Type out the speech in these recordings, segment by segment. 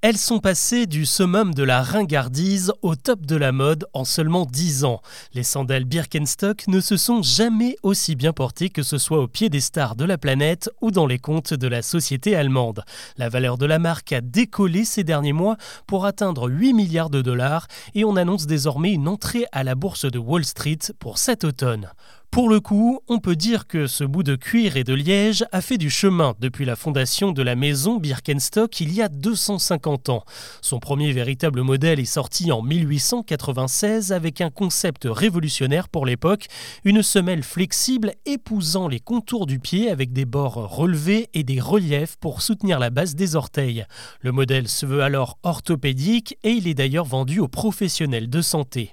Elles sont passées du summum de la ringardise au top de la mode en seulement 10 ans. Les sandales Birkenstock ne se sont jamais aussi bien portées que ce soit au pied des stars de la planète ou dans les comptes de la société allemande. La valeur de la marque a décollé ces derniers mois pour atteindre 8 milliards de dollars et on annonce désormais une entrée à la bourse de Wall Street pour cet automne. Pour le coup, on peut dire que ce bout de cuir et de liège a fait du chemin depuis la fondation de la maison Birkenstock il y a 250 ans. Son premier véritable modèle est sorti en 1896 avec un concept révolutionnaire pour l'époque, une semelle flexible épousant les contours du pied avec des bords relevés et des reliefs pour soutenir la base des orteils. Le modèle se veut alors orthopédique et il est d'ailleurs vendu aux professionnels de santé.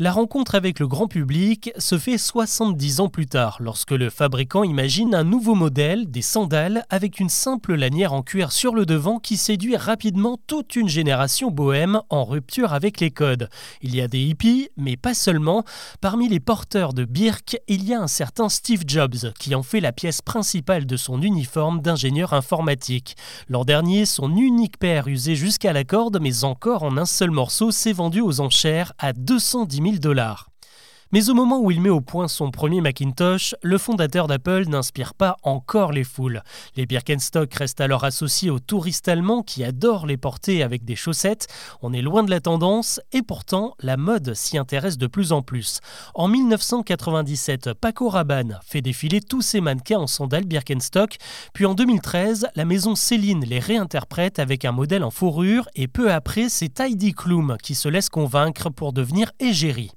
La rencontre avec le grand public se fait 70 ans plus tard, lorsque le fabricant imagine un nouveau modèle, des sandales, avec une simple lanière en cuir sur le devant qui séduit rapidement toute une génération bohème en rupture avec les codes. Il y a des hippies, mais pas seulement. Parmi les porteurs de Birk, il y a un certain Steve Jobs, qui en fait la pièce principale de son uniforme d'ingénieur informatique. L'an dernier, son unique paire usé jusqu'à la corde, mais encore en un seul morceau, s'est vendu aux enchères à 210 000 dollars. Mais au moment où il met au point son premier Macintosh, le fondateur d'Apple n'inspire pas encore les foules. Les Birkenstock restent alors associés aux touristes allemands qui adorent les porter avec des chaussettes. On est loin de la tendance et pourtant la mode s'y intéresse de plus en plus. En 1997, Paco Rabanne fait défiler tous ses mannequins en sandales Birkenstock, puis en 2013, la maison Céline les réinterprète avec un modèle en fourrure et peu après, c'est Heidi Klum qui se laisse convaincre pour devenir égérie.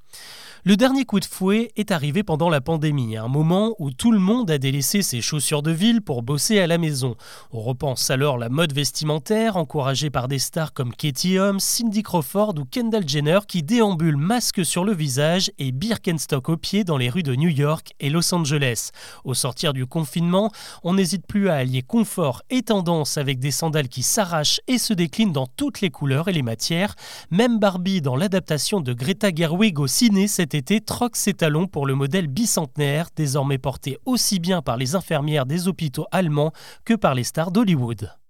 Le dernier coup de fouet est arrivé pendant la pandémie, un moment où tout le monde a délaissé ses chaussures de ville pour bosser à la maison. On repense alors la mode vestimentaire, encouragée par des stars comme Katie Holmes, Cindy Crawford ou Kendall Jenner qui déambulent masque sur le visage et Birkenstock au pied dans les rues de New York et Los Angeles. Au sortir du confinement, on n'hésite plus à allier confort et tendance avec des sandales qui s'arrachent et se déclinent dans toutes les couleurs et les matières. Même Barbie dans l'adaptation de Greta Gerwig au ciné cette été troque ses talons pour le modèle bicentenaire, désormais porté aussi bien par les infirmières des hôpitaux allemands que par les stars d'Hollywood.